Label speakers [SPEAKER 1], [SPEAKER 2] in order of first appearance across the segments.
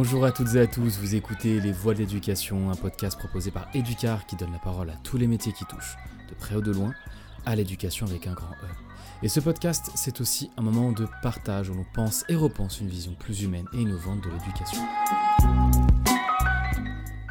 [SPEAKER 1] Bonjour à toutes et à tous, vous écoutez Les Voix de l'éducation, un podcast proposé par Educar qui donne la parole à tous les métiers qui touchent, de près ou de loin, à l'éducation avec un grand E. Et ce podcast, c'est aussi un moment de partage où l'on pense et repense une vision plus humaine et innovante de l'éducation.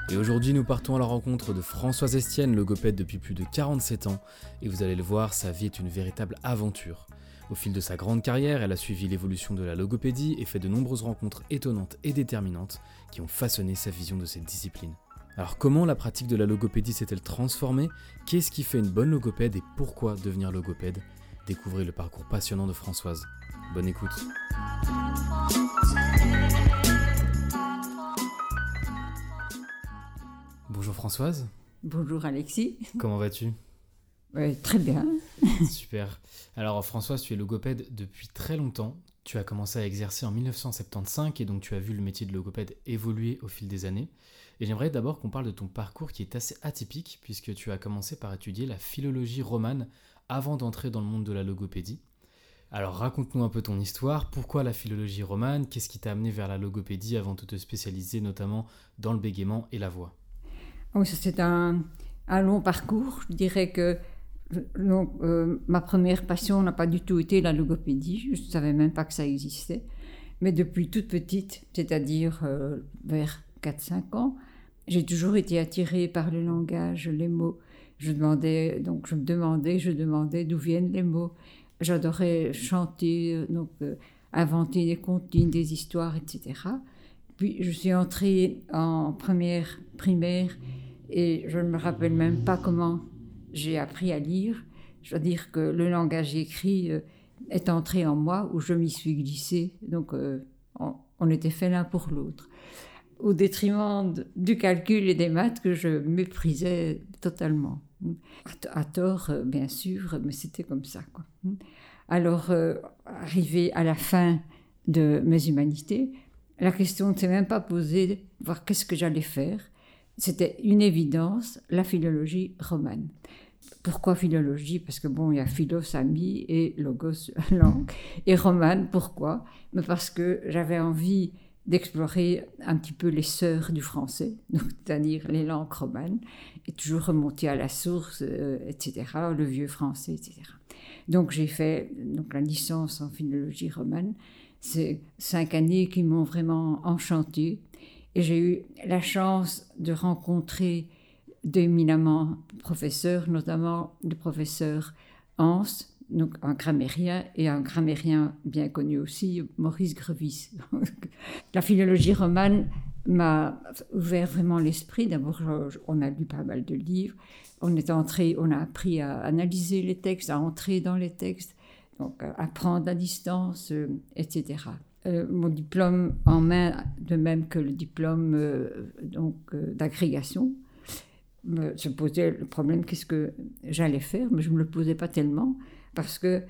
[SPEAKER 1] Et aujourd'hui, nous partons à la rencontre de Françoise Estienne, logopède depuis plus de 47 ans, et vous allez le voir, sa vie est une véritable aventure. Au fil de sa grande carrière, elle a suivi l'évolution de la logopédie et fait de nombreuses rencontres étonnantes et déterminantes qui ont façonné sa vision de cette discipline. Alors comment la pratique de la logopédie s'est-elle transformée? Qu'est-ce qui fait une bonne logopède et pourquoi devenir logopède? Découvrez le parcours passionnant de Françoise. Bonne écoute. Bonjour Françoise.
[SPEAKER 2] Bonjour Alexis.
[SPEAKER 1] Comment vas-tu?
[SPEAKER 2] Très bien.
[SPEAKER 1] Super. Alors Françoise, tu es logopède depuis très longtemps. Tu as commencé à exercer en 1975 et donc tu as vu le métier de logopède évoluer au fil des années. Et j'aimerais d'abord qu'on parle de ton parcours qui est assez atypique puisque tu as commencé par étudier la philologie romane avant d'entrer dans le monde de la logopédie. Alors raconte-nous un peu ton histoire, pourquoi la philologie romane, qu'est-ce qui t'a amené vers la logopédie avant de te spécialiser notamment dans le bégaiement et la voix?
[SPEAKER 2] Oui, c'est un, un long parcours. Je dirais que donc, euh, ma première passion n'a pas du tout été la logopédie, je ne savais même pas que ça existait. Mais depuis toute petite, c'est-à-dire euh, vers 4-5 ans, j'ai toujours été attirée par le langage, les mots. Je demandais, donc je me demandais, je demandais d'où viennent les mots. J'adorais chanter, euh, donc inventer des comptines, des histoires, etc. Puis je suis entrée en première primaire et je ne me rappelle même pas comment j'ai appris à lire. Je veux dire que le langage écrit euh, est entré en moi, où je m'y suis glissée. Donc, euh, on, était fait l'un pour l'autre. Au détriment du calcul et des maths que je méprisais totalement. À, tort, euh, bien sûr, mais c'était comme ça. Alors, arrivé à la fin de mes humanités, la question ne s'est même pas posée de voir qu'est-ce que j'allais faire. C'était une évidence, la philologie romane. Pourquoi philologie? Parce que bon, il y a philos, ami, et logos, langue. Et romane, pourquoi? Mais Parce que j'avais envie d'explorer un petit peu les sœurs du français, c'est-à-dire les langues romanes, et toujours remonter à la source, euh, etc., le vieux français, etc. Donc j'ai fait donc, la licence en philologie romane. C'est cinq années qui m'ont vraiment enchantée. Et j'ai eu la chance de rencontrer d'éminemment professeurs, notamment le professeur Hans, donc un grammairien, et un grammairien bien connu aussi, Maurice Grevis. la philologie romane m'a ouvert vraiment l'esprit. D'abord, on a lu pas mal de livres. On est entré, on a appris à analyser les textes, à entrer dans les textes, donc à apprendre à distance, euh, etc. Euh, mon diplôme en main, de même que le diplôme euh, donc d'agrégation, se posait le problème qu'est-ce que j'allais faire, mais je ne me le posais pas tellement parce que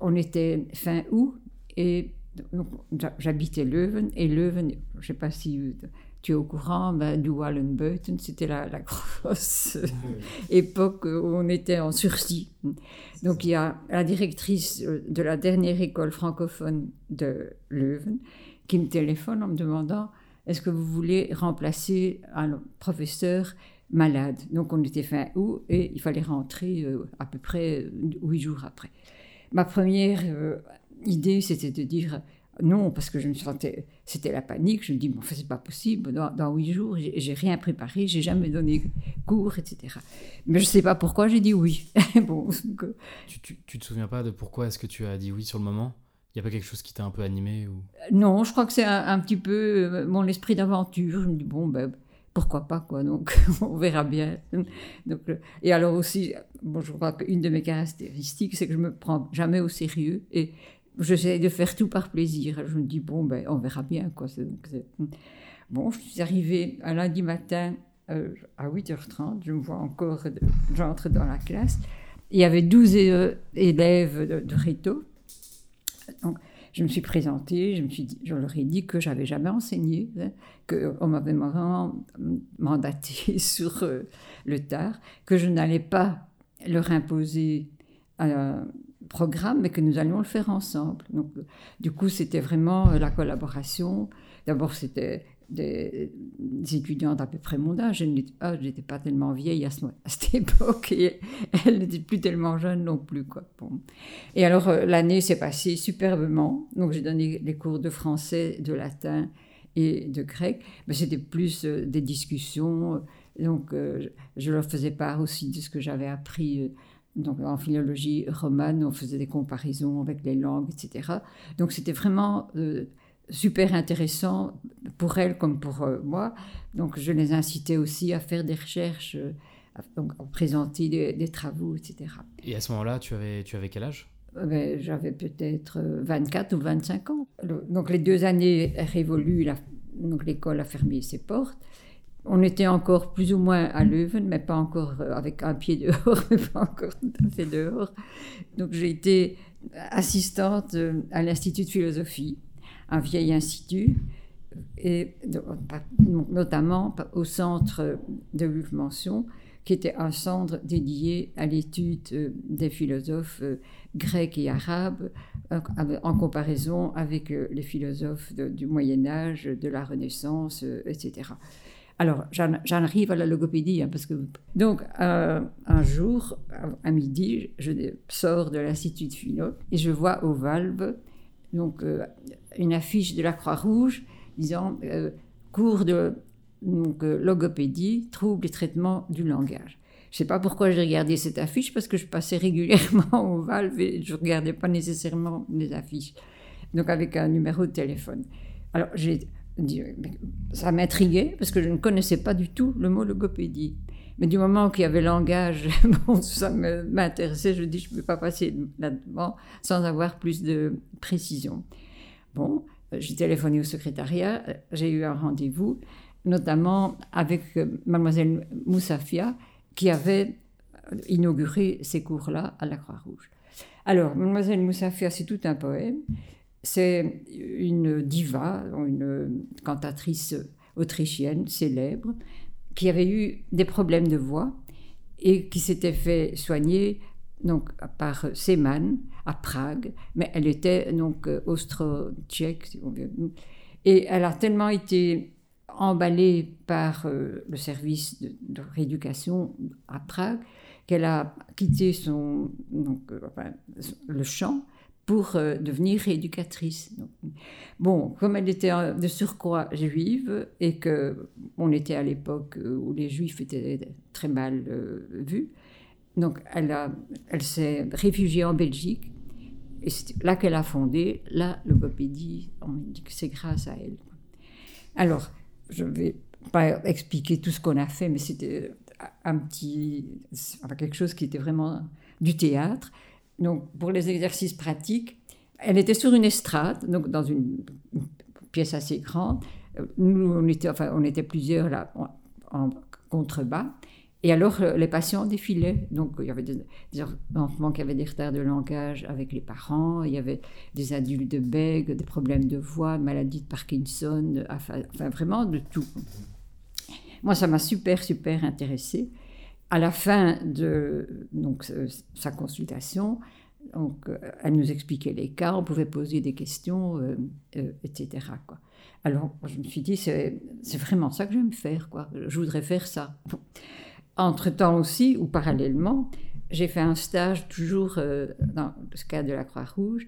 [SPEAKER 2] on était fin août et j'habitais Leuven et Leuven, je ne sais pas si tu es au courant, ben, du Wallenbeuten, c'était la, la, grosse époque où on était en sursis. Donc il y a la directrice de la dernière école francophone de Leuven qui me téléphone en me demandant est-ce que vous voulez remplacer un professeur malade. Donc on était fin août et il fallait rentrer euh, à peu près euh, huit jours après. Ma première euh, idée, c'était de dire non, parce que je me sentais, c'était la panique. Je me dis, bon, c'est pas possible. Dans, huit jours, j'ai rien préparé, j'ai jamais donné cours, etc. Mais je sais pas pourquoi j'ai dit oui. bon,
[SPEAKER 1] tu, tu, tu, te souviens pas de pourquoi est-ce que tu as dit oui sur le moment? Il n'y a pas quelque chose qui t'a un peu animé ou...
[SPEAKER 2] Non, je crois que c'est un, petit peu mon esprit d'aventure. Je me dis, bon, ben, pourquoi pas quoi. Donc on verra bien. Donc et alors aussi bon je crois qu'une de mes caractéristiques c'est que je me prends jamais au sérieux et j'essaie de faire tout par plaisir. Je me dis bon ben on verra bien quoi. Bon je suis arrivée un lundi matin euh, à 8h30 je me vois encore j'entre dans la classe. Il y avait 12 euh, élèves de, de Réto. Donc je me suis présentée, je, me suis je leur ai dit que j'avais jamais enseigné, hein, qu'on m'avait vraiment mandaté sur euh, le tard, que je n'allais pas leur imposer un programme, mais que nous allions le faire ensemble. Donc, du coup, c'était vraiment euh, la collaboration. D'abord, c'était des, étudiantes à peu près mon âge. Je n'étais pas tellement vieille à, cette époque elle n'était plus tellement jeune non plus. Quoi. Et alors euh, l'année s'est passée superbement. Donc j'ai donné les cours de français, de latin et de grec. Mais c'était plus euh, des discussions. Donc euh, je leur faisais part aussi de ce que j'avais appris. donc en philologie romane, on faisait des comparaisons avec les langues, etc. Donc c'était vraiment super intéressant pour elle comme pour euh, moi. Donc je les incitais aussi à faire des recherches, euh, à, donc, à présenter des, travaux, etc.
[SPEAKER 1] Et à ce moment-là, tu avais, tu avais quel âge?
[SPEAKER 2] Euh, ben, J'avais peut-être 24 ou 25 ans. donc les deux années révolues, donc l'école a fermé ses portes. On était encore plus ou moins à Leuven, mais pas encore avec un pied dehors, mais pas encore tout à fait dehors. Donc j'ai été assistante à l'Institut de philosophie un vieil institut, et notamment au centre de Luc Mention, qui était un centre dédié à l'étude euh, des philosophes euh, grecs et arabes, euh, en comparaison avec les philosophes du Moyen Âge, de la Renaissance, etc. Alors, j'en arrive à la logopédie, hein, parce que... Donc, un jour, à midi, je sors de l'Institut de Philo et je vois au valve donc une affiche de la Croix-Rouge disant euh, cours de euh, logopédie, troubles et traitements du langage. Je ne sais pas pourquoi j'ai regardé cette affiche, parce que je passais régulièrement au Valve et je ne regardais pas nécessairement les affiches. Donc avec un numéro de téléphone. Alors j'ai ça m'intriguait, parce que je ne connaissais pas du tout le mot logopédie. Mais du moment qu'il y avait langage, bon, ça m'intéressait. Je dis, je ne peux pas passer là-dedans sans avoir plus de précision. Bon, j'ai téléphoné au secrétariat, j'ai eu un rendez-vous, notamment avec euh, mademoiselle Moussafia, qui avait inauguré ces cours-là à la Croix-Rouge. Alors, mademoiselle Moussafia, c'est tout un poème. C'est une diva, une cantatrice autrichienne célèbre, qui avait eu des problèmes de voix et qui s'était fait soigner donc par Seemann à Prague, mais elle était donc austro-tchèque, veut. Et elle a tellement été emballée par euh, le service de, rééducation à Prague qu'elle a quitté son, donc, euh, le champ pour euh, devenir éducatrice. bon, comme elle était de surcroît juive et que on était à l'époque où les juifs étaient très mal euh, vus, donc elle, elle s'est réfugiée en Belgique et c'est là qu'elle a fondé la logopédie. On dit que c'est grâce à elle. Alors, je ne vais pas expliquer tout ce qu'on a fait, mais c'était un petit, quelque chose qui était vraiment du théâtre. Donc, pour les exercices pratiques, elle était sur une estrade, donc dans une, pièce assez grande. Nous, on était, enfin, on était plusieurs là en, contrebas. Et alors, euh, les patients défilaient. Donc, il y avait des, enfants qui avaient des retards de langage avec les parents, il y avait des adultes de bègues, des problèmes de voix, maladie de Parkinson, enfin, vraiment de tout. Moi, ça m'a super, super intéressée à la fin de donc, sa consultation, donc, euh, elle nous expliquait les cas, on pouvait poser des questions, euh, etc. Alors, je me suis dit, c'est vraiment ça que j'aime faire. Quoi. Je voudrais faire ça. Entre-temps aussi, ou parallèlement, j'ai fait un stage toujours dans le cadre de la Croix-Rouge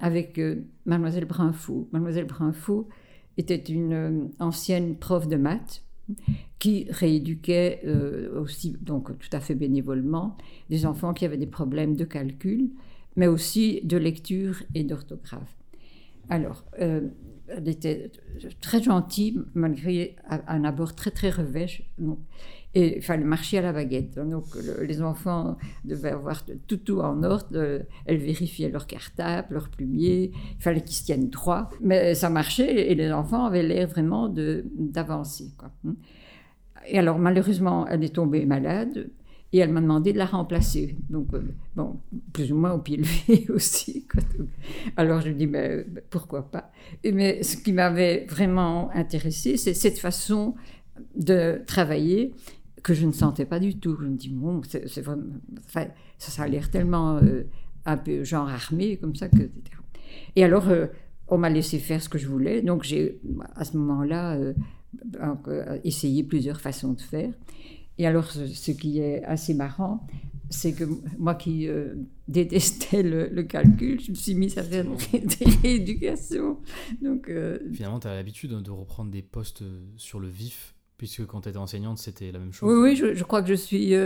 [SPEAKER 2] avec Mademoiselle Brinfou. Mademoiselle Brinfou était une ancienne prof de maths qui rééduquait euh, aussi, donc tout à fait bénévolement, des enfants qui avaient des problèmes de calcul, mais aussi de lecture et d'orthographe. Alors, euh, elle était très gentille, malgré un abord très très revêche. Et il fallait marcher à la baguette. Donc les enfants devaient avoir tout, tout en ordre. Elles vérifiaient leur cartable, leur plumier. Il fallait qu'ils se tiennent droit. Mais ça marchait et les enfants avaient l'air vraiment d'avancer. Et alors malheureusement, elle est tombée malade. Et elle m'a demandé de la remplacer. Donc, euh, bon, plus ou moins au pied levé aussi. Alors, je dis, mais pourquoi pas? Mais ce qui m'avait vraiment intéressé, c'est cette façon de travailler que je ne sentais pas du tout. Je me dis, bon, c'est, enfin, ça, a l'air tellement euh, un peu genre armé, comme ça que. Et alors, euh, on m'a laissé faire ce que je voulais. Donc, j'ai, à ce moment-là, euh, essayé plusieurs façons de faire. Et alors, ce, qui est assez marrant, c'est que moi qui euh, détestais le, calcul, je me suis mise à faire des rééducations. Donc, euh,
[SPEAKER 1] Finalement, tu as l'habitude de reprendre des postes sur le vif, puisque quand tu étais enseignante, c'était la même chose.
[SPEAKER 2] Oui, oui, je, crois que je suis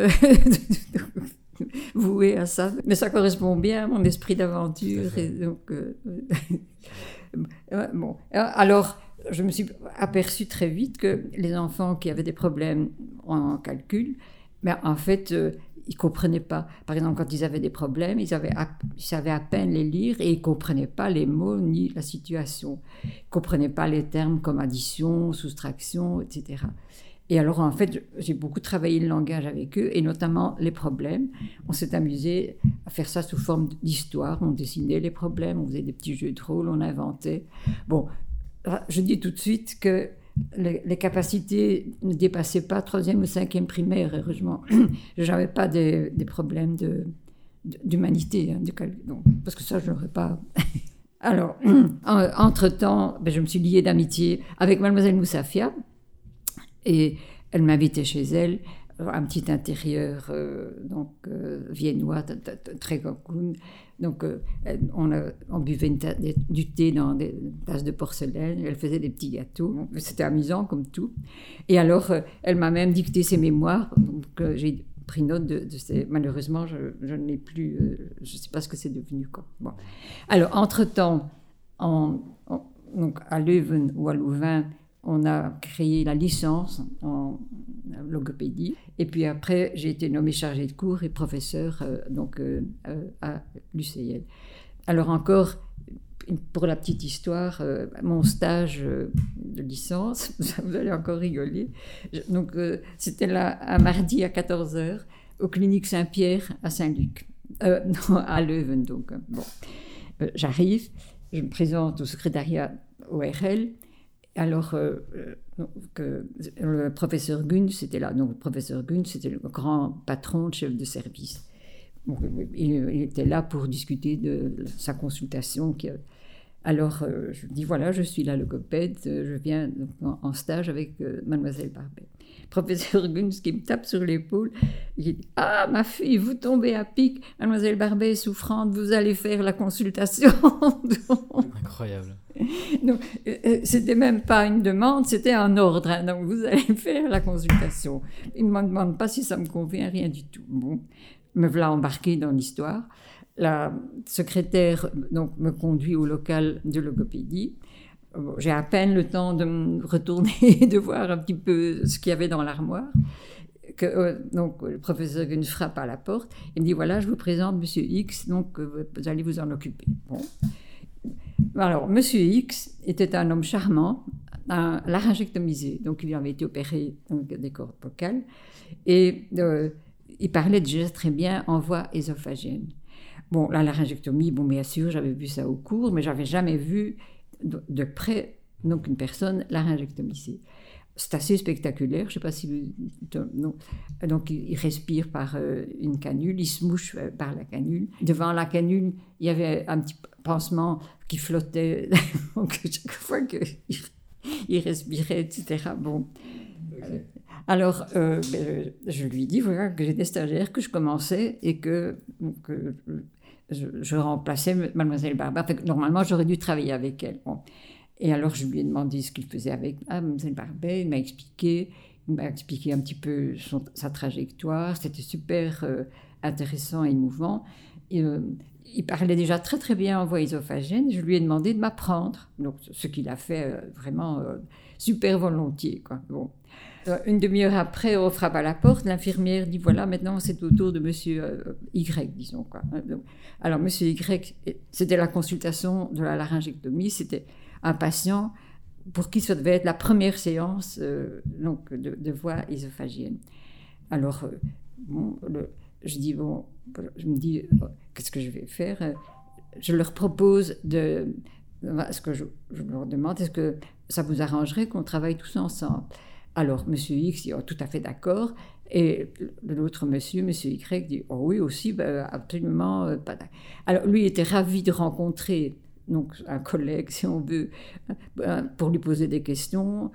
[SPEAKER 2] vouée à ça. Mais ça correspond bien à mon esprit d'aventure. Donc, bon. Alors, je me suis aperçu très vite que les enfants qui avaient des problèmes en calcul, mais ben, en fait, euh, ils comprenaient pas. Par exemple, quand ils avaient des problèmes, ils, avaient ils savaient à peine les lire et ils comprenaient pas les mots ni la situation. Ils comprenaient pas les termes comme addition, soustraction, etc. Et alors, en fait, j'ai beaucoup travaillé le langage avec eux, et notamment les problèmes. On s'est amusé à faire ça sous forme d'histoire. On dessinait les problèmes, on faisait des petits jeux de rôle, on inventait. Bon, je dis tout de suite que les, capacités ne dépassaient pas troisième ou cinquième primaire, heureusement. je n'avais pas des, problèmes d'humanité, hein, parce que ça, je n'aurais pas. Alors, entre-temps, ben, je me suis liée d'amitié avec mademoiselle Moussafia, et elle m'invitait chez elle un petit intérieur euh, donc euh, viennois très cocoon. Donc euh, on, on, buvait du thé dans des tasses de porcelaine, elle faisait des petits gâteaux. C'était amusant comme tout. Et alors elle m'a même dicté ses mémoires. Donc j'ai pris note de, ces. Malheureusement, je, ne l'ai plus. je ne sais pas ce que c'est devenu. Quoi. Bon. Alors entre-temps, en, donc à Leuven ou à Louvain, on a créé la licence en logopédie. Et puis après, j'ai été nommée chargée de cours et professeur euh, donc, euh, euh, à l'UCL. Alors encore, pour la petite histoire, mon stage de licence, vous allez encore rigoler. Donc c'était là un mardi à 14h au clinique Saint-Pierre à Saint-Luc, non, à Leuven donc. Bon, j'arrive, je me présente au secrétariat ORL alors euh, euh, le professeur Gunn, c'était là. Donc, le professeur Gunn, c'était le grand patron, chef de service. il, était là pour discuter de sa consultation. Alors, euh, je dis voilà, je suis la logopède, je viens en, stage avec mademoiselle Barbet. Professeur Gunn, qui me tape sur l'épaule, il dit Ah, ma fille, vous tombez à pic, mademoiselle Barbet est souffrante, vous allez faire la consultation.
[SPEAKER 1] Incroyable.
[SPEAKER 2] Donc, euh, euh, c'était même pas une demande, c'était un ordre. Hein. donc, vous allez faire la consultation. Il ne me demande pas si ça me convient, rien du tout. Bon, me voilà embarqué dans l'histoire. La secrétaire donc, me conduit au local de logopédie. J'ai à peine le temps de me retourner et de voir un petit peu ce qu'il y avait dans l'armoire. Que, euh, donc, le professeur Gunn frappe à la porte. Il me dit Voilà, je vous présente Monsieur X, donc vous allez vous en occuper. Bon. Alors, Monsieur X était un homme charmant, un laryngectomisé, donc il avait été opéré des cordes vocales, et euh, il parlait déjà très bien en voix ésophagienne. Bon, la laryngectomie, bon, bien sûr, j'avais vu ça au cours, mais j'avais jamais vu de, près donc une personne laryngectomisée. C'est assez spectaculaire, je ne sais pas si vous... Non. Donc, il respire par euh, une canule, il se mouche euh, par la canule. Devant la canule, il y avait un petit pansement qui flottait donc chaque fois qu'il il respirait, etc. Bon. Alors, euh, ben, je lui dis voilà, que j'étais stagiaire, que je commençais et que, je, remplaçais Mademoiselle Barbet. normalement, j'aurais dû travailler avec elle. Et alors, je lui ai demandé ce qu'il faisait avec ah, Mademoiselle Barbet. Il m'a expliqué, il m'a expliqué un petit peu sa trajectoire. C'était super euh, intéressant et émouvant. Euh, il parlait déjà très très bien en voix ésophagienne. Je lui ai demandé de m'apprendre, donc ce qu'il a fait euh, vraiment super volontiers. Bon. Euh, une demi-heure après, on frappe à la porte. L'infirmière dit voilà, maintenant c'est au tour de Monsieur Y, disons quoi. Alors Monsieur Y, c'était la consultation de la laryngectomie. C'était un patient pour qui ça devait être la première séance donc de, voix ésophagienne. Alors je dis bon, je me dis qu'est-ce que je vais faire? Je leur propose de. Ce que je, leur demande, est-ce que ça vous arrangerait qu'on travaille tous ensemble? Alors, monsieur X dit tout à fait d'accord. Et l'autre monsieur, monsieur Y, dit oh oui aussi, ben, absolument euh, pas. Alors, lui était ravi de rencontrer donc un collègue, si on veut, pour lui poser des questions,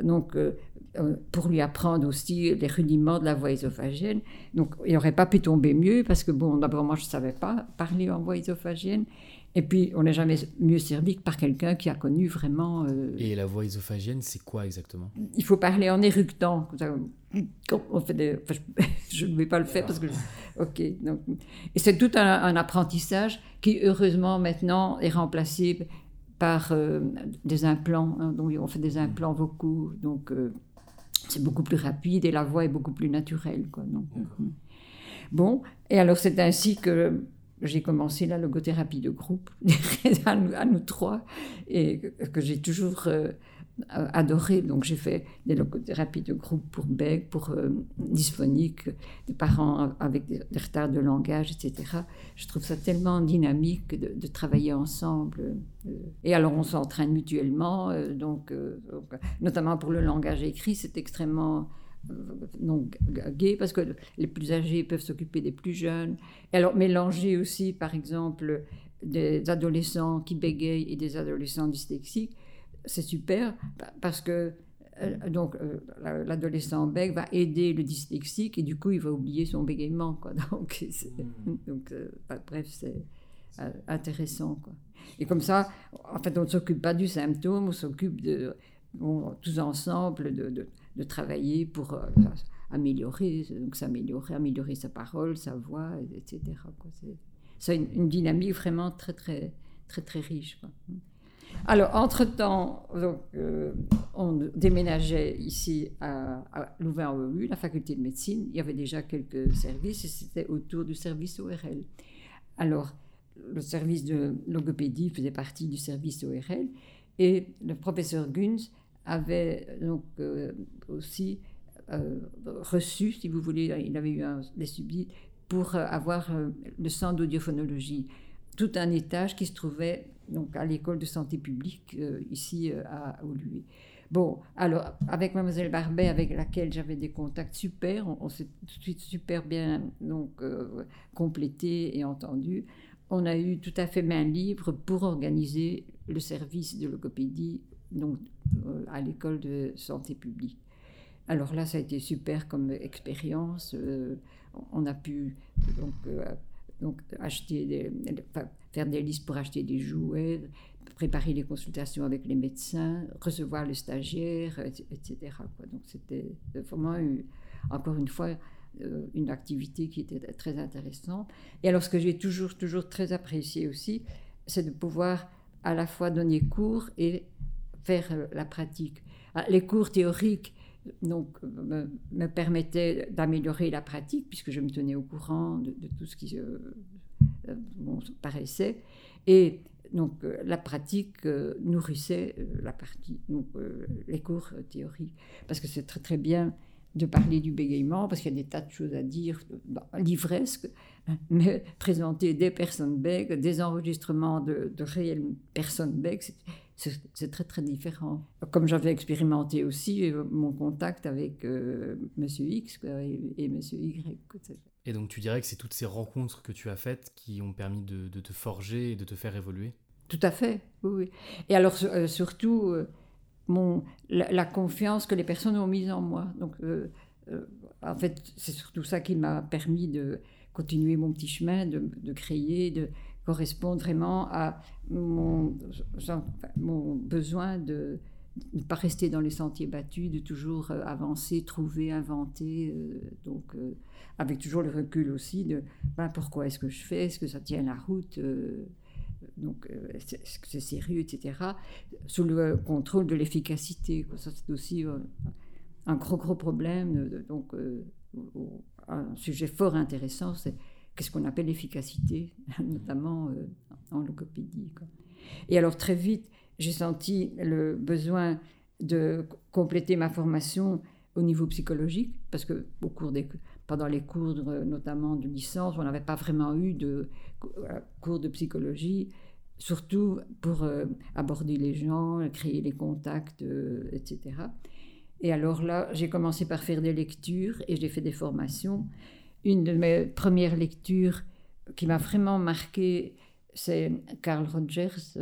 [SPEAKER 2] donc pour lui apprendre aussi les rudiments de la voix ésophagienne. Donc, il n'aurait pas pu tomber mieux parce que, bon, d'abord, moi, je ne savais pas parler en voix ésophagienne. Et puis, on n'est jamais mieux servi que par quelqu'un qui a connu vraiment.
[SPEAKER 1] Et la voix ésophagienne, c'est quoi exactement?
[SPEAKER 2] Il faut parler en éructant. On fait je ne vais pas le faire parce que. Ok. Donc, et c'est tout un, apprentissage qui, heureusement, maintenant est remplacé par euh, des implants. Hein. donc, on fait des implants vocaux. Donc, euh, c'est beaucoup plus rapide et la voix est beaucoup plus naturelle. Quoi, donc, euh, bon, et alors c'est ainsi que j'ai commencé la logothérapie de groupe à, nous, trois et que, j'ai toujours euh, adoré. Donc j'ai fait des logothérapies de groupe pour Beg, pour euh, dysphoniques, des parents avec des, retards de langage, etc. Je trouve ça tellement dynamique de, travailler ensemble. Euh, et alors on s'entraîne mutuellement, donc, notamment pour le langage écrit, c'est extrêmement donc gay parce que les plus âgés peuvent s'occuper des plus jeunes. Et alors mélanger aussi, par exemple, des adolescents qui bégayent et des adolescents dyslexiques, c'est super parce que euh, donc euh, l'adolescent bec va aider le dyslexique et du coup il va oublier son bégaiement quoi donc hmm. donc euh, bah, bref c'est intéressant quoi et comme ça en fait on ne s'occupe pas du symptôme on s'occupe de tous ensemble de, de, travailler pour améliorer donc s'améliorer améliorer sa parole sa voix etc c'est une, dynamique vraiment très très très très riche. Alors, entre-temps, euh, on déménageait ici à, Louvain-OU, la faculté de médecine. Il y avait déjà quelques services et c'était autour du service ORL. Alors, le service de logopédie faisait partie du service ORL et le professeur Gunz avait donc euh, aussi euh, reçu, si vous voulez, il avait eu un, des subsides pour avoir le centre d'audiophonologie, tout un étage qui se trouvait donc à l'école de santé publique euh, ici euh, à Oulué. Bon, alors avec mademoiselle Barbet, avec laquelle j'avais des contacts super, on, s'est tout de suite super bien donc euh, complété et entendu. On a eu tout à fait main libre pour organiser le service de logopédie donc à l'école de santé publique. Alors là, ça a été super comme expérience. on a pu donc, donc acheter faire des listes pour acheter des jouets, préparer les consultations avec les médecins, recevoir les stagiaires, etc. Donc c'était vraiment, encore une fois, euh, une activité qui était très intéressante. Et alors ce que j'ai toujours, toujours très apprécié aussi, c'est de pouvoir à la fois donner cours et faire euh, la pratique. Ah, les cours théoriques donc, me, permettaient d'améliorer la pratique, puisque je me tenais au courant de, tout ce qui euh, paraissait. Et donc euh, la pratique euh, nourrissait la partie, donc les cours théoriques. Parce que c'est très très bien de parler du bégaiement, parce qu'il y a des tas de choses à dire, bah, livresque, hein, mais présenter des personnes bègues, des enregistrements de, réelles personnes bègues, c'est très très différent. Comme j'avais expérimenté aussi mon contact avec M. Monsieur X et, et Monsieur Y.
[SPEAKER 1] Et donc tu dirais que c'est toutes ces rencontres que tu as faites qui ont permis de, te forger et de te faire évoluer?
[SPEAKER 2] Tout à fait, oui. Et alors euh, surtout, euh, mon, la, confiance que les personnes ont mise en moi. Donc euh, en fait, c'est surtout ça qui m'a permis de continuer mon petit chemin, de, de créer, de correspondre vraiment à mon, besoin de ne pas rester dans les sentiers battus, de toujours avancer, trouver, inventer. donc avec toujours le recul aussi de ben, pourquoi est-ce que je fais, est-ce que ça tient la route, euh, donc euh, est-ce que c'est sérieux, etc. Sous le contrôle de l'efficacité. Ça, c'est aussi euh, un gros, gros problème. donc, un sujet fort intéressant, qu'est-ce qu'on appelle l'efficacité, notamment en logopédie. Et alors, très vite, j'ai senti le besoin de compléter ma formation au niveau psychologique, parce que au cours des pendant les cours notamment de licence, on n'avait pas vraiment eu de euh, cours de psychologie, surtout pour euh, aborder les gens, créer les contacts, euh, etc. Et alors là, j'ai commencé par faire des lectures et j'ai fait des formations. Une de mes premières lectures qui m'a vraiment marqué, c'est Carl Rogers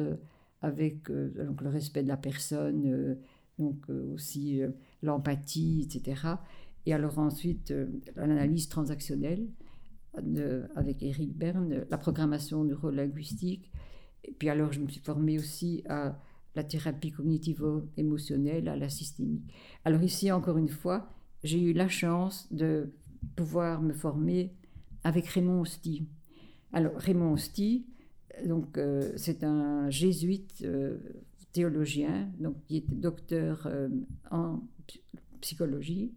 [SPEAKER 2] avec donc le respect de la personne, donc aussi l'empathie, etc. Et alors ensuite, l'analyse transactionnelle avec Eric Berne, la programmation neurolinguistique. Et puis alors, je me suis formée aussi à la thérapie cognitivo-émotionnelle, à la systémique. Alors ici, encore une fois, j'ai eu la chance de pouvoir me former avec Raymond Osty. Alors Raymond Osty, donc euh, c'est un jésuite euh, théologien, donc qui était docteur euh, en psychologie.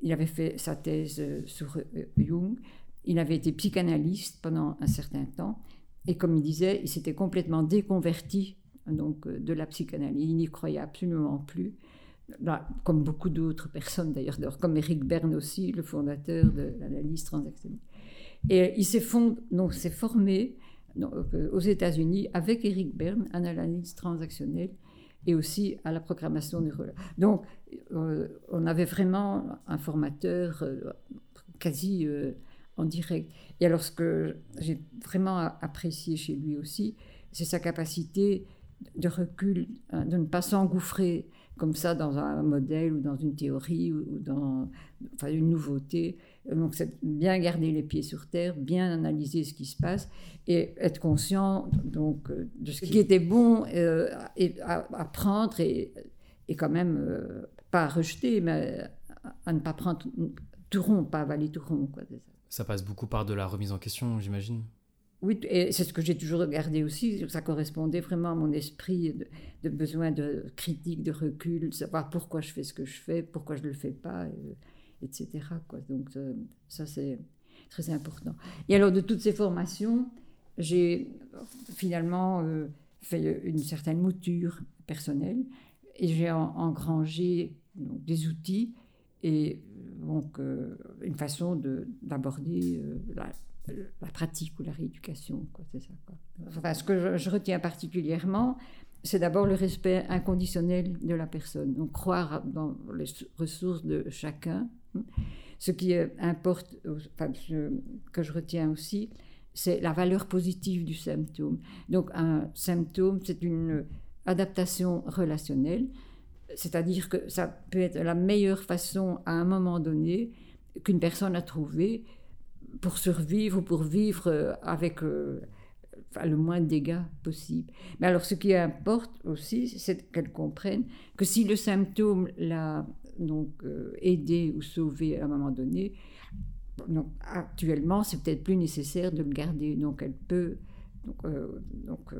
[SPEAKER 2] Il avait fait sa thèse sur Jung. Il avait été psychanalyste pendant un certain temps. Et comme il disait, il s'était complètement déconverti donc, de la psychanalyse. Il n'y croyait absolument plus. Comme beaucoup d'autres personnes d'ailleurs, comme Eric Berne aussi, le fondateur de l'analyse transactionnelle. Et il s'est formé euh, aux États-Unis avec Eric Berne en analyse transactionnelle et aussi à la programmation neurologique. Donc, euh, on avait vraiment un formateur euh, quasi en direct. Et alors, ce que j'ai vraiment apprécié chez lui aussi, c'est sa capacité de recul, hein, de ne pas s'engouffrer comme ça dans un modèle ou dans une théorie ou, dans enfin, une nouveauté. Donc, c'est bien garder les pieds sur terre, bien analyser ce qui se passe et être conscient donc, de ce qui était bon euh, et à, prendre et, et, quand même euh, pas à rejeter, mais à, ne pas prendre tout rond, pas avaler tout rond. Quoi,
[SPEAKER 1] ça passe beaucoup par de la remise en question, j'imagine?
[SPEAKER 2] Oui, et c'est ce que j'ai toujours regardé aussi. Ça correspondait vraiment à mon esprit de, besoin de critique, de recul, de savoir pourquoi je fais ce que je fais, pourquoi je ne le fais pas, etc. Quoi. Donc, euh, ça, c'est très important. Et alors, de toutes ces formations, j'ai finalement euh, fait une certaine mouture personnelle et j'ai engrangé donc, des outils et donc euh, une façon d'aborder la, la pratique ou la rééducation. C'est ça, Enfin, ce que je, retiens particulièrement, c'est d'abord le respect inconditionnel de la personne. Donc croire dans les ressources de chacun. Ce qui importe, enfin, que je retiens aussi, c'est la valeur positive du symptôme. Donc un symptôme, c'est une adaptation relationnelle, c'est-à-dire que ça peut être la meilleure façon à un moment donné qu'une personne a trouvé pour survivre ou pour vivre euh, avec euh, le moins de dégâts possible. Mais alors, ce qui importe aussi, c'est qu'elle comprenne que si le symptôme l'a donc euh, aidé ou sauvé à un moment donné, actuellement, c'est peut-être plus nécessaire de le garder. Donc, elle peut donc, donc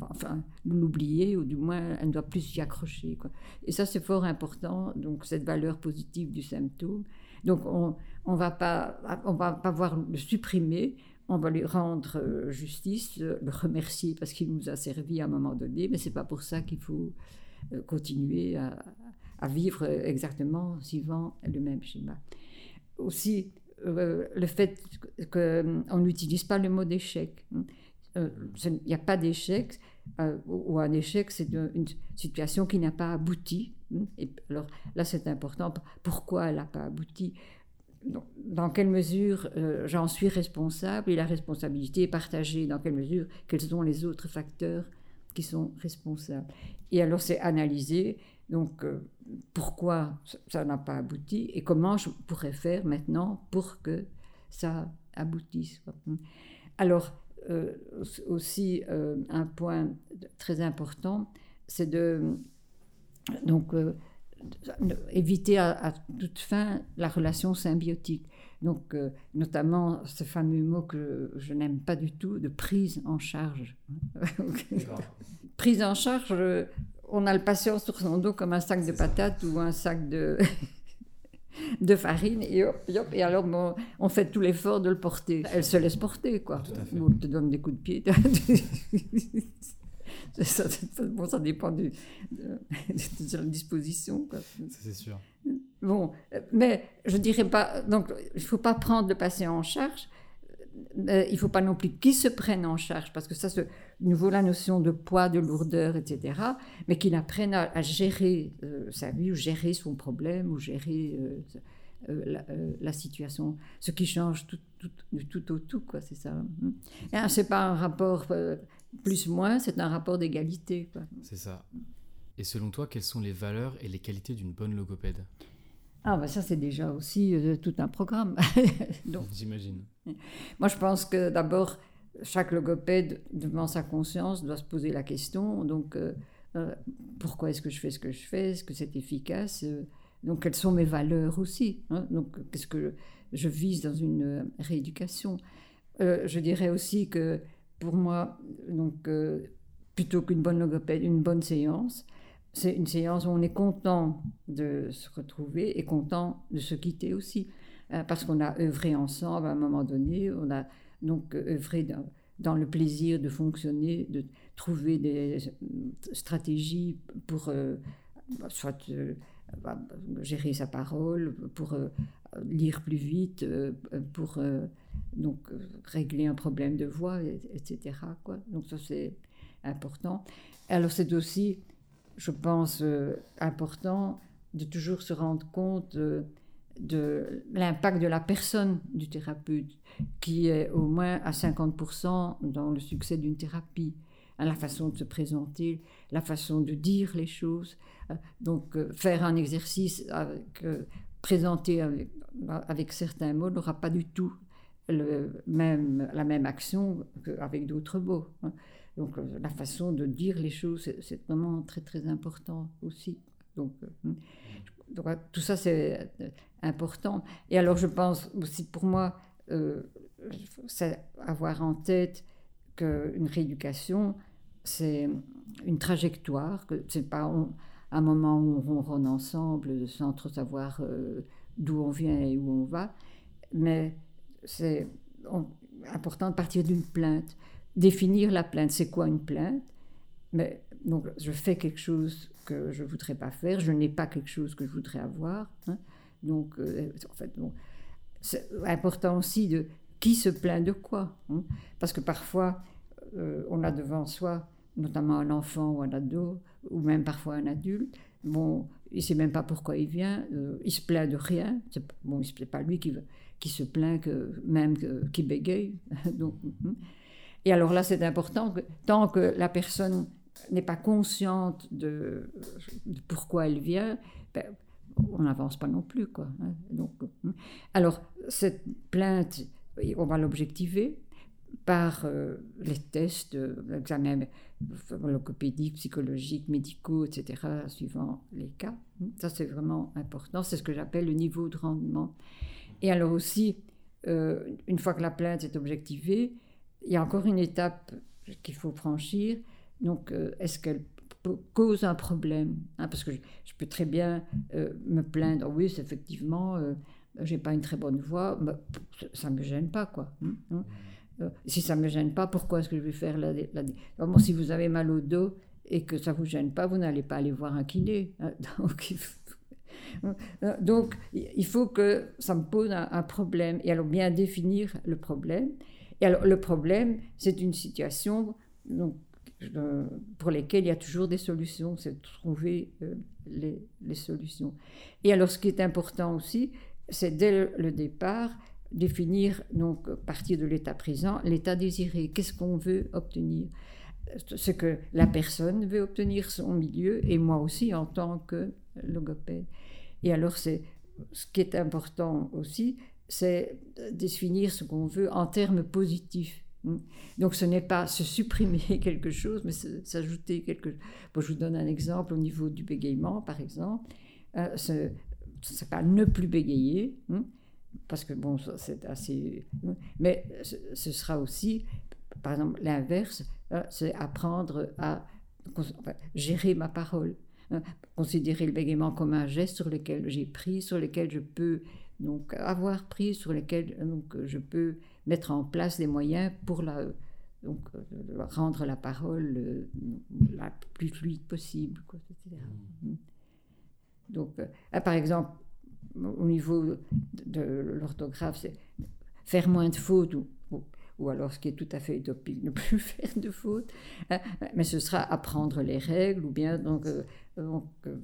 [SPEAKER 2] enfin, l'oublier ou du moins elle ne doit plus s'y accrocher. Quoi. Et ça, c'est fort important, donc cette valeur positive du symptôme. Donc, on, on va pas, on va pas voir le supprimer, on va lui rendre euh, justice, le remercier parce qu'il nous a servi à un moment donné, mais c'est pas pour ça qu'il faut euh, continuer à, vivre exactement suivant le même schéma. Aussi, euh, le fait qu'on n'utilise pas le mot d'échec. Hein. Il n'y a pas d'échec, ou un échec, c'est une situation qui n'a pas abouti. Hein. Alors là, c'est important. Pourquoi elle n'a pas abouti? Dans quelle mesure euh, j'en suis responsable? Et la responsabilité est partagée, dans quelle mesure, quels sont les autres facteurs qui sont responsables? Et alors c'est analyser, donc euh, pourquoi ça n'a pas abouti et comment je pourrais faire maintenant pour que ça aboutisse. Alors euh, aussi un point très important, c'est de donc éviter à, toute fin la relation symbiotique. Donc, euh, notamment ce fameux mot que je n'aime pas du tout, de prise en charge. prise en charge, euh, on a le patient sur son dos comme un sac de patates ou un sac de, de farine, et, et alors on fait tout l'effort de le porter. Elle se laisse porter, quoi. On te donne des coups de pied. ça, bon, ça dépend de, la disposition.
[SPEAKER 1] C'est sûr.
[SPEAKER 2] Bon, mais je dirais pas. Donc, il faut pas prendre le patient en charge. Euh, il faut pas non plus qu'il se prenne en charge, parce que ça, nouveau la notion de poids, de lourdeur, etc. Mais qu'il apprenne à, gérer euh, sa vie, ou gérer son problème, ou gérer. Euh, la, situation, ce qui change tout, tout, du tout au tout, quoi, c'est ça. Hein. C'est pas un rapport plus-moins, c'est un rapport d'égalité.
[SPEAKER 1] C'est ça. Et selon toi, quelles sont les valeurs et les qualités d'une bonne logopède?
[SPEAKER 2] Ah, ben ça, c'est déjà aussi tout un programme.
[SPEAKER 1] J'imagine.
[SPEAKER 2] Moi, je pense que d'abord, chaque logopède, devant sa conscience, doit se poser la question. Donc, euh, euh, pourquoi est-ce que je fais ce que je fais? Est-ce que c'est efficace? Euh, Donc, quelles sont mes valeurs aussi hein? Donc, qu'est-ce que je vise dans une rééducation? Je dirais aussi que pour moi, donc, plutôt qu'une bonne logopède, une bonne séance, c'est une séance où on est content de se retrouver et content de se quitter aussi. parce qu'on a œuvré ensemble à un moment donné, on a donc euh, œuvrer dans, le plaisir de fonctionner, de trouver des stratégies pour euh, soit euh, bah, gérer sa parole, pour lire plus vite, pour donc régler un problème de voix, etc. Donc ça c'est important. Alors c'est aussi, je pense, important de toujours se rendre compte de l'impact de la personne du thérapeute, qui est au moins à 50% dans le succès d'une thérapie, à la façon de se présenter, la façon de dire les choses. Euh, donc, euh, faire un exercice avec, euh, présenté avec, certains mots n'aura pas du tout le même, la même action qu'avec d'autres mots. Hein. Donc, la façon de dire les choses, c'est vraiment très, très important aussi. Donc, hmm. donc tout ça, c'est important. Et alors, je pense aussi pour moi, euh, avoir en tête qu'une rééducation, c'est une trajectoire, que c'est pas un moment où on ronronne ensemble sans trop savoir euh, d'où on vient et où on va, mais c'est important de partir d'une plainte, définir la plainte. C'est quoi une plainte? Mais donc, je fais quelque chose que je voudrais pas faire, je n'ai pas quelque chose que je voudrais avoir. Hein. Donc, euh, en fait, c'est important aussi de qui se plaint de quoi. Hein. Parce que parfois, euh, on a devant soi, notamment un enfant ou un ado, ou même parfois un adulte, bon, il ne sait même pas pourquoi il vient, euh, il se plaint de rien. Bon, ce n'est pas lui qui, qui se plaint, que, même qui bégaye. Donc, hein. et alors là, c'est important que tant que la personne n'est pas consciente de, pourquoi elle vient, ben, on n'avance pas non plus. Quoi, hein. Donc, hein. alors, cette plainte, on va l'objectiver par euh, les tests, l'examen logopédique, psychologique, médicaux, etc., suivant les cas. Hein. Ça, c'est vraiment important. C'est ce que j'appelle le niveau de rendement. Et alors aussi, euh, une fois que la plainte est objectivée, il y a encore une étape qu'il faut franchir. Donc, euh, est-ce qu'elle cause un problème. Hein, parce que je, peux très bien euh, me plaindre, oui, effectivement, euh, j'ai pas une très bonne voix, mais ça me gêne pas, quoi. Hein, hein. Euh, si ça me gêne pas, pourquoi est-ce que je vais faire la... la, si vous avez mal au dos et que ça vous gêne pas, vous n'allez pas aller voir un kiné. donc, il faut, que ça me pose un, un problème. Et alors, bien définir le problème. Et alors, le problème, c'est une situation donc, pour lesquels il y a toujours des solutions, c'est de trouver euh, les, solutions. Et alors, ce qui est important aussi, c'est dès le départ définir, donc, partir de l'état présent, l'état désiré. Qu'est-ce qu'on veut obtenir? Ce que la personne veut obtenir, son milieu, et moi aussi en tant que logopède. Et alors, c'est ce qui est important aussi, c'est définir ce qu'on veut en termes positifs. Mm. Donc ce n'est pas se supprimer quelque chose, mais s'ajouter quelque chose. Bon, je vous donne un exemple au niveau du bégaiement, par exemple. Euh, ce n'est pas ne plus bégayer, mm, parce que bon, c'est assez. Mm, mais ce, sera aussi, par exemple, l'inverse, euh, c'est apprendre à gérer ma parole. Hein, considérer le bégaiement comme un geste sur lequel j'ai pris, sur lequel je peux donc avoir pris, sur lequel donc, je peux mettre en place des moyens pour la, donc, euh, rendre la parole euh, la plus fluide possible. Quoi, etc. Mm. Donc, euh, ah, par exemple, au niveau de, l'orthographe, c'est faire moins de fautes ou, ou alors ce qui est tout à fait utopique, ne plus faire de fautes. Hein. Mais ce sera apprendre les règles, ou bien donc, euh,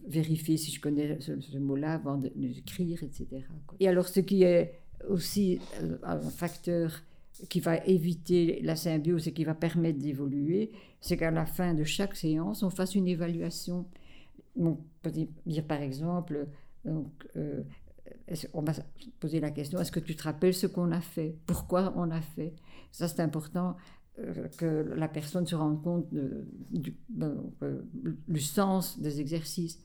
[SPEAKER 2] vérifier si je connais ce, mot-là avant d'écrire, etc. Et alors ce qui est aussi un facteur qui va éviter la symbiose et qui va permettre d'évoluer, c'est qu'à la fin de chaque séance, on fasse une évaluation. on peut dire par exemple, euh, on va poser la question, est-ce que tu te rappelles ce qu'on a fait? Pourquoi on a fait? Ça, c'est important euh, que la personne se rende compte du, euh, du, sens des exercices.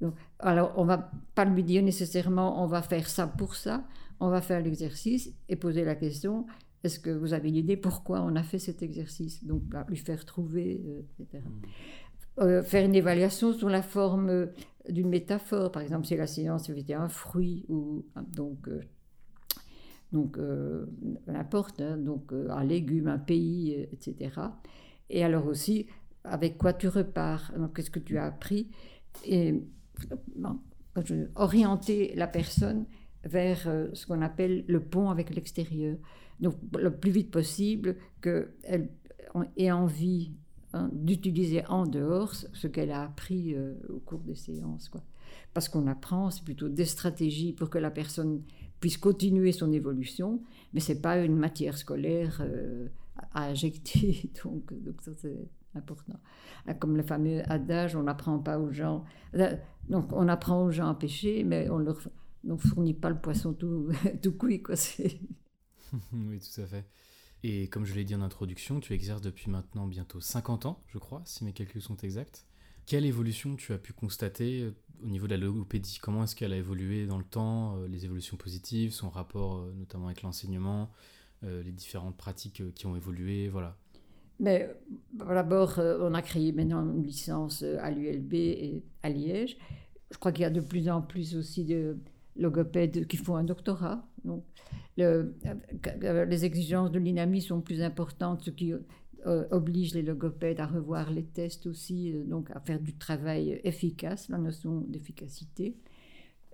[SPEAKER 2] Donc, alors, on va pas lui dire nécessairement, on va faire ça pour ça, on va faire l'exercice et poser la question, est-ce que vous avez une idée pourquoi on a fait cet exercice? Donc, lui faire trouver, euh, etc. Mmh. Euh, faire une évaluation sous la forme euh, d'une métaphore. Par exemple, si la science était un fruit ou donc donc n'importe, hein, donc un légume, un pays, etc. Et alors aussi, avec quoi tu repars? Qu'est-ce que tu as appris? Et orienter la personne vers ce qu'on appelle le pont avec l'extérieur. Donc, le plus vite possible qu'elle ait envie hein, d'utiliser en dehors ce qu'elle a appris euh, au cours des séances. Quoi. Parce qu'on apprend, c'est plutôt des stratégies pour que la personne puisse continuer son évolution, mais ce n'est pas une matière scolaire euh, à injecter. Donc, donc ça, c'est important. Ah, comme le fameux adage, on n'apprend pas aux gens. Euh, donc, on apprend aux gens à pêcher, mais on ne leur fournit pas le poisson tout, tout cuit. Quoi.
[SPEAKER 1] oui, tout à fait. Et comme je l'ai dit en introduction, tu exerces depuis maintenant bientôt 50 ans, je crois, si mes calculs sont exacts. Quelle évolution tu as pu constater euh, au niveau de la logopédie Comment est-ce qu'elle a évolué dans le temps euh, Les évolutions positives, son rapport euh, notamment avec l'enseignement, les différentes pratiques qui ont évolué, voilà.
[SPEAKER 2] Mais d'abord, on a créé maintenant une licence à l'ULB et à Liège. Je crois qu'il y a de plus en plus aussi de logopèdes qui font un doctorat. Donc, le, les exigences de l'INAMI sont plus importantes, ce qui euh, oblige les logopèdes à revoir les tests aussi, euh, donc à faire du travail efficace, la notion d'efficacité.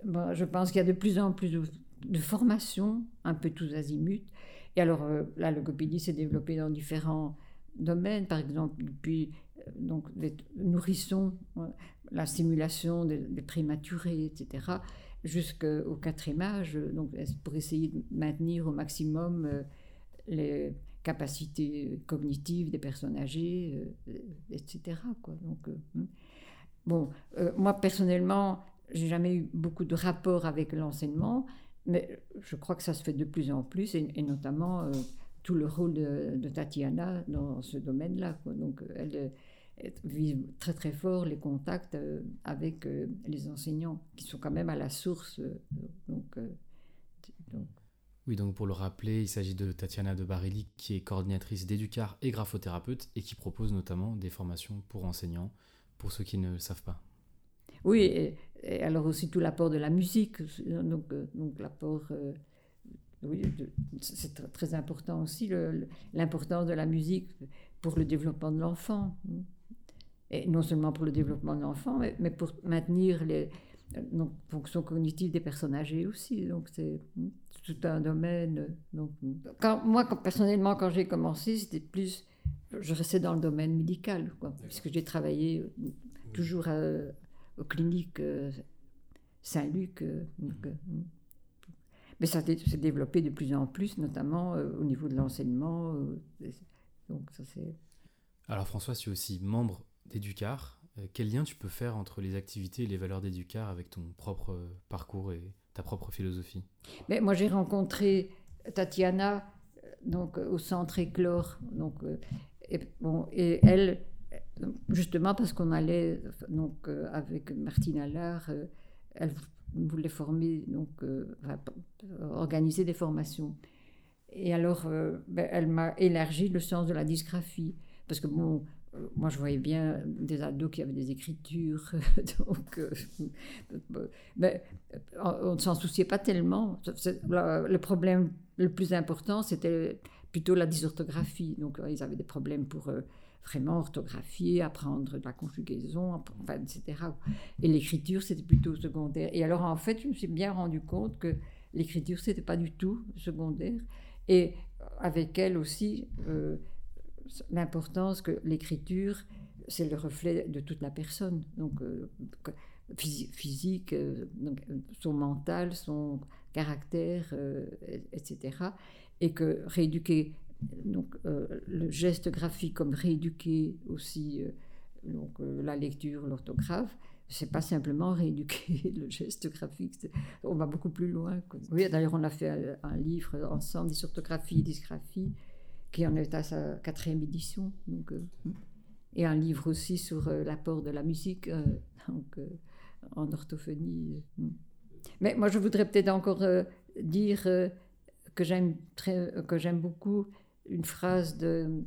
[SPEAKER 2] je pense qu'il y a de plus en plus de, formations, un peu tous azimuts. Et alors, euh, la logopédie s'est développée dans différents domaines, par exemple, depuis donc, les nourrissons, la stimulation des, des prématurés, etc jusqu'au quatrième âge, donc pour essayer de maintenir au maximum euh, les capacités cognitives des personnes âgées, euh, etc. Donc, euh, hmm. bon, moi personnellement, j'ai jamais eu beaucoup de rapport avec l'enseignement, mais je crois que ça se fait de plus en plus, et, notamment tout le rôle de, Tatiana dans ce domaine-là. Donc, vivent très très fort les contacts euh, avec euh, les enseignants, qui sont quand même à la source. Euh, donc,
[SPEAKER 1] Oui, donc pour le rappeler, il s'agit de Tatiana de Barilli, qui est coordinatrice d'Éducar et graphothérapeute, et qui propose notamment des formations pour enseignants, pour ceux qui ne savent pas.
[SPEAKER 2] Oui, et, alors aussi tout l'apport de la musique, donc, donc l'apport... oui, c'est très important aussi, l'importance de la musique pour le développement de l'enfant et non seulement pour le développement de l'enfant, mais, pour maintenir les donc, fonctions cognitives des personnes âgées aussi. Donc c'est tout un domaine. Donc, quand, moi, personnellement, quand j'ai commencé, c'était plus, je restais dans le domaine médical, quoi, puisque j'ai travaillé euh, toujours aux cliniques euh, Saint-Luc. Euh, mais ça s'est développé de plus en plus, notamment au niveau de l'enseignement. donc ça c'est.
[SPEAKER 1] Alors François, tu es aussi membre d'Educar. Euh, quel lien tu peux faire entre les activités et les valeurs d'Educar avec ton propre euh, parcours et ta propre philosophie?
[SPEAKER 2] Mais Moi, j'ai rencontré Tatiana euh, donc, au centre Éclore. Donc, et, bon, et elle, justement parce qu'on allait donc, avec Martine Allard, elle voulait former, donc, organiser des formations. Et alors, ben, elle m'a élargi le sens de la dysgraphie. Parce que bon, moi, je voyais bien des ados qui avaient des écritures, donc, euh, mais euh, on ne s'en souciait pas tellement. Le problème le plus important, c'était plutôt la dysorthographie. Donc, ils avaient des problèmes pour vraiment orthographier, apprendre la conjugaison, etc. Et l'écriture, c'était plutôt secondaire. Et alors, en fait, je me suis bien rendu compte que l'écriture, c'était pas du tout secondaire. Et avec elle aussi, euh, l'importance que l'écriture, c'est le reflet de toute la personne. Donc, euh, physique, euh, donc, son mental, son caractère, etc. Et que rééduquer donc, le geste graphique comme rééduquer aussi donc, la lecture, l'orthographe, c'est pas simplement rééduquer le geste graphique, on va beaucoup plus loin. Oui, d'ailleurs, on a fait un livre ensemble, dysorthographie, dysgraphie, qui en est à sa quatrième édition. Donc, euh, et un livre aussi sur euh, l'apport de la musique euh, en orthophonie. Mais moi, je voudrais peut-être encore dire que j'aime j'aime beaucoup une phrase de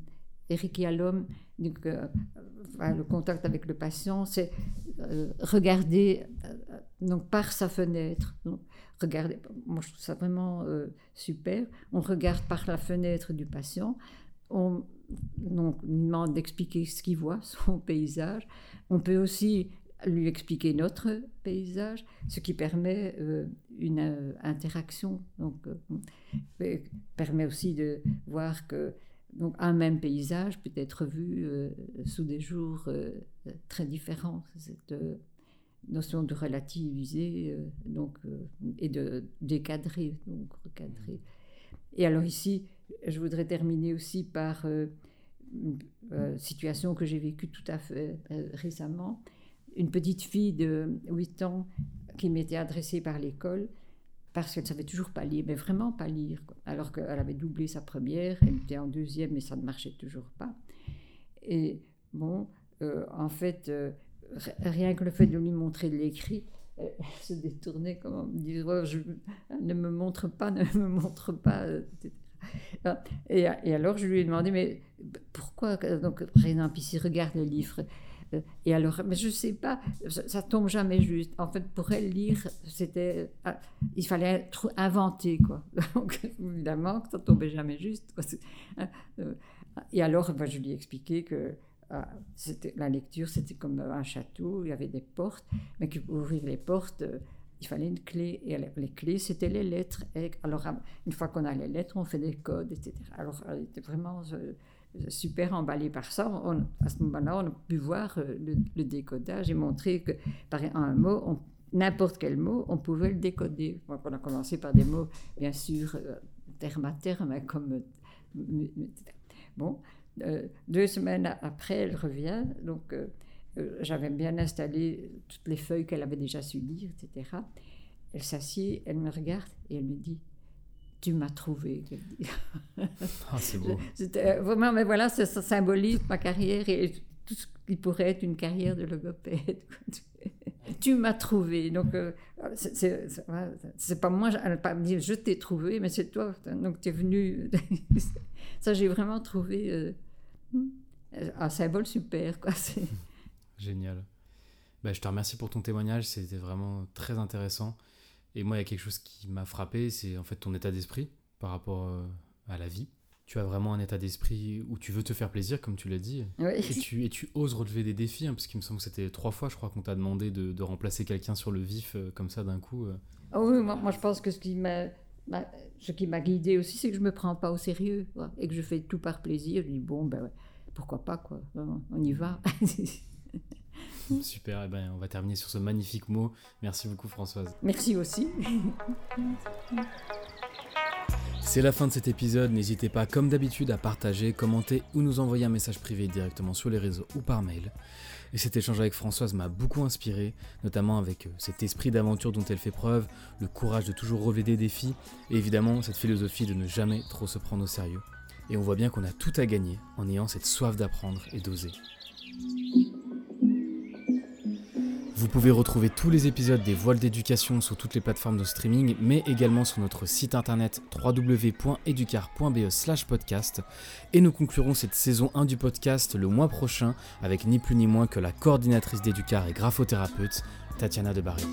[SPEAKER 2] Eric Yalom, donc, le contact avec le patient, c'est regarder donc par sa fenêtre. Regardez, moi je trouve ça vraiment euh, super. On regarde par la fenêtre du patient, on, donc, lui demande d'expliquer ce qu'il voit, son paysage. On peut aussi lui expliquer notre paysage, ce qui permet euh, une euh, interaction. Donc, permet aussi de voir que donc, un même paysage peut être vu sous des jours très différents. Cette, notion de relativiser euh, donc, euh, et de décadrer, donc recadrer. Et alors ici, je voudrais terminer aussi par euh, une situation que j'ai vécue tout à fait récemment. Une petite fille de 8 ans qui m'était adressée par l'école parce qu'elle ne savait toujours pas lire, mais vraiment pas lire. Alors qu'elle avait doublé sa première, elle était en deuxième, mais ça ne marchait toujours pas. Et bon, en fait, rien que le fait de lui montrer l'écrit, elle se détournait comme disant oh, je, ne me montre pas, ne me montre pas, euh, etc. Et, alors je lui ai demandé mais pourquoi donc par exemple ici regarde le livre et alors mais je sais pas ça, tombe jamais juste en fait pour elle lire c'était ah, il fallait inventer quoi donc évidemment que ça tombait jamais juste euh, et alors ben, je lui ai expliqué que ah, c'était, la lecture, c'était comme un château, il y avait des portes, mais pour ouvrir les portes, euh, il fallait une clé. Et les clés, c'était les lettres. Et alors, une fois qu'on a les lettres, on fait des codes, etc. Alors, elle était vraiment euh, super emballée par ça. à ce moment-là, on a pu voir euh, le, décodage et montrer que, par un mot, n'importe quel mot, on pouvait le décoder. Donc, on a commencé par des mots, bien sûr, terme à terme, hein, comme. Bon, deux semaines après, elle revient. Donc, euh, euh, j'avais bien installé toutes les feuilles qu'elle avait déjà su lire, etc. Elle s'assied, elle me regarde et elle me dit Tu m'as trouvé.
[SPEAKER 1] Ah, c'est beau.
[SPEAKER 2] vraiment, mais voilà, ça, symbolise ma carrière et tout ce qui pourrait être une carrière de logopède. tu m'as trouvé. Donc, c'est pas moi, elle pas dit je t'ai trouvé, mais c'est toi. Donc, tu es venu. ça, j'ai vraiment trouvé euh, un symbole super. Quoi.
[SPEAKER 1] Génial. Bah, je te remercie pour ton témoignage, c'était vraiment très intéressant. Et moi, il y a quelque chose qui m'a frappé, c'est en fait ton état d'esprit par rapport euh, à la vie. Tu as vraiment un état d'esprit où tu veux te faire plaisir, comme tu l'as dit. Et, tu, et tu oses relever des défis, hein, parce qu'il me semble que c'était trois fois, je crois, qu'on t'a demandé de, de remplacer quelqu'un sur le vif, euh, comme ça, d'un coup.
[SPEAKER 2] Ah oui, moi, moi, je pense que ce qui m'a ce qui m'a guidé aussi, c'est que je me prends pas au sérieux et que je fais tout par plaisir. Je dis bon, ben pourquoi pas quoi, on y va.
[SPEAKER 1] Super, et eh ben, on va terminer sur ce magnifique mot. Merci beaucoup Françoise.
[SPEAKER 2] Merci aussi.
[SPEAKER 1] C'est la fin de cet épisode, n'hésitez pas comme d'habitude à partager, commenter ou nous envoyer un message privé directement sur les réseaux ou par mail. Et cet échange avec Françoise m'a beaucoup inspiré, notamment avec euh, cet esprit d'aventure dont elle fait preuve, le courage de toujours relever des défis, et évidemment cette philosophie de ne jamais trop se prendre au sérieux. Et on voit bien qu'on a tout à gagner en ayant cette soif d'apprendre et d'oser. Vous pouvez retrouver tous les épisodes des voiles d'éducation sur toutes les plateformes de streaming, mais également sur notre site internet www.educar.be podcast. Et nous conclurons cette saison 1 du podcast le mois prochain avec ni plus ni moins que la coordinatrice d'Educar et graphothérapeute, Tatiana de Barry.